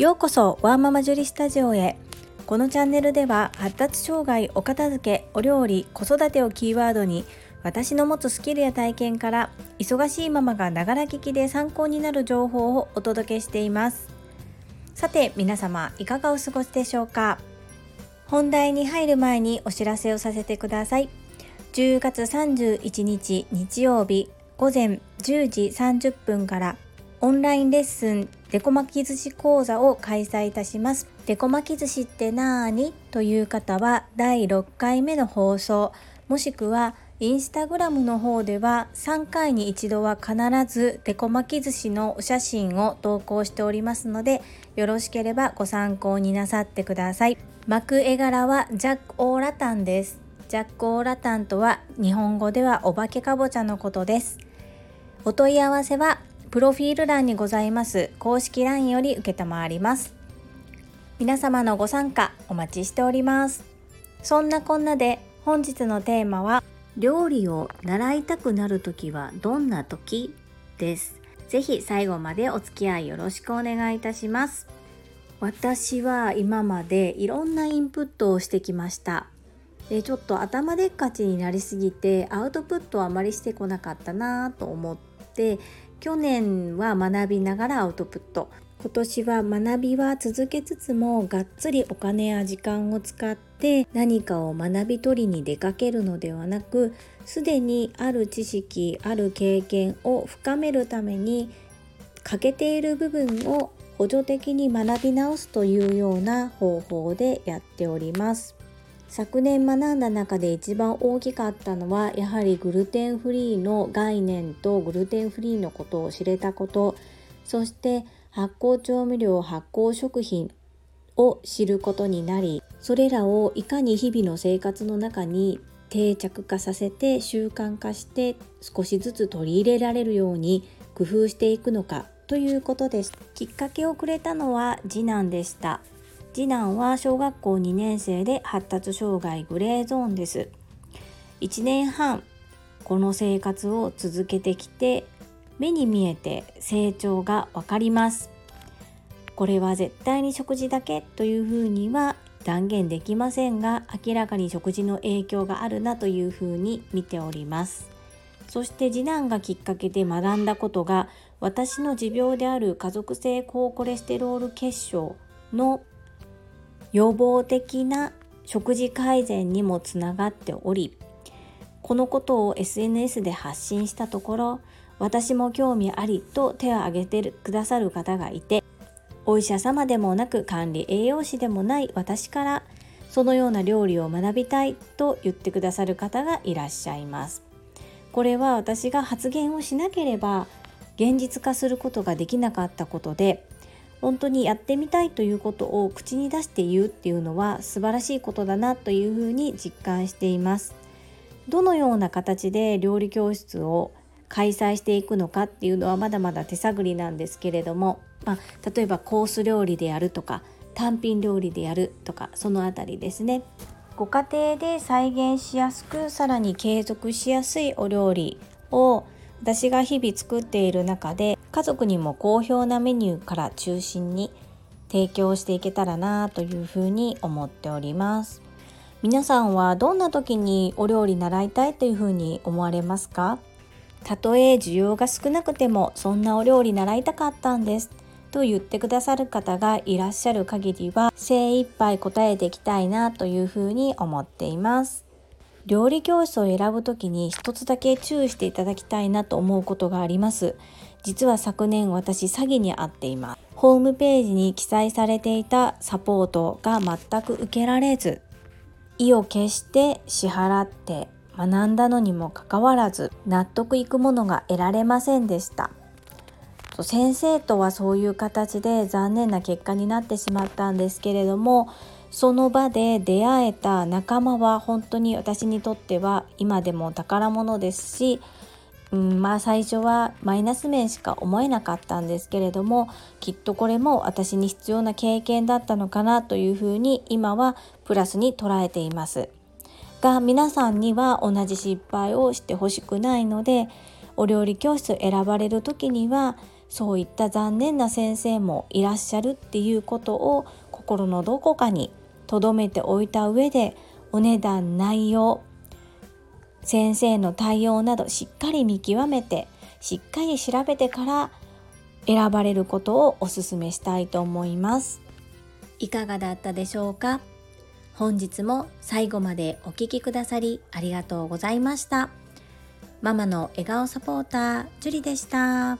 ようこそワーママジュリスタジオへ。このチャンネルでは発達障害お片付けお料理子育てをキーワードに私の持つスキルや体験から忙しいママがながら聞きで参考になる情報をお届けしています。さて皆様いかがお過ごしでしょうか？本題に入る前にお知らせをさせてください。10月31日日曜日午前10時30分からオンラインレッスンデコ巻き寿司講座を開催いたします。デコ巻き寿司ってなーにという方は第6回目の放送もしくはインスタグラムの方では3回に一度は必ずデコ巻き寿司のお写真を投稿しておりますのでよろしければご参考になさってください。巻く絵柄はジャック・オーラタンです。ジャック・オーラタンとは日本語ではお化けかぼちゃのことです。お問い合わせはプロフィール欄にございます。公式 LINE より受ります。皆様のご参加お待ちしております。そんなこんなで本日のテーマは料理を習いたくなる時はどんな時です。ぜひ最後までお付き合いよろしくお願いいたします。私は今までいろんなインプットをしてきました。でちょっと頭でっかちになりすぎてアウトプットはあまりしてこなかったなと思って去年は学びながらアウトプット今年は学びは続けつつもがっつりお金や時間を使って何かを学び取りに出かけるのではなくすでにある知識ある経験を深めるために欠けている部分を補助的に学び直すというような方法でやっております。昨年学んだ中で一番大きかったのはやはりグルテンフリーの概念とグルテンフリーのことを知れたことそして発酵調味料発酵食品を知ることになりそれらをいかに日々の生活の中に定着化させて習慣化して少しずつ取り入れられるように工夫していくのかということです。きっかけをくれたのは次男でした。次男は小学校2年生で発達障害グレーゾーンです。1年半この生活を続けてきて目に見えて成長がわかります。これは絶対に食事だけというふうには断言できませんが明らかに食事の影響があるなというふうに見ております。そして次男がきっかけで学んだことが私の持病である家族性高コレステロール血症の予防的な食事改善にもつながっておりこのことを SNS で発信したところ私も興味ありと手を挙げてくださる方がいてお医者様でもなく管理栄養士でもない私からそのような料理を学びたいと言ってくださる方がいらっしゃいます。これは私が発言をしなければ現実化することができなかったことで本当にやってみたいということを口に出して言うっていうのは素晴らしいことだなというふうに実感しています。どのような形で料理教室を開催していくのかっていうのはまだまだ手探りなんですけれども、まあ、例えばコース料理でやるとか単品料理でやるとかそのあたりですね。ご家庭で再現しやすくさらに継続しやすいお料理を私が日々作っている中で家族にも好評なメニューから中心に提供していけたらなというふうに思っております。皆さんはどんな時にお料理習いたいというふうに思われますか？たとえ需要が少なくてもそんなお料理習いたかったんです。と言ってくださる方がいらっしゃる限りは精一杯答えていきたいなというふうに思っています。料理教室を選ぶ時に一つだけ注意していただきたいなと思うことがあります。実は昨年私詐欺に遭っています。ホームページに記載されていたサポートが全く受けられず意を決して支払って学んだのにもかかわらず納得いくものが得られませんでした。先生とはそういう形で残念な結果になってしまったんですけれどもその場で出会えた仲間は本当に私にとっては今でも宝物ですし、うん、まあ最初はマイナス面しか思えなかったんですけれどもきっとこれも私に必要な経験だったのかなというふうに今はプラスに捉えています。が皆さんには同じ失敗をしてほしくないのでお料理教室選ばれる時にはそういった残念な先生もいらっしゃるっていうことを心のどこかに留めておいた上でお値段内容先生の対応などしっかり見極めてしっかり調べてから選ばれることをお勧めしたいと思います。いかがだったでしょうか？本日も最後までお聴きくださりありがとうございました。ママの笑顔サポータージュリでした。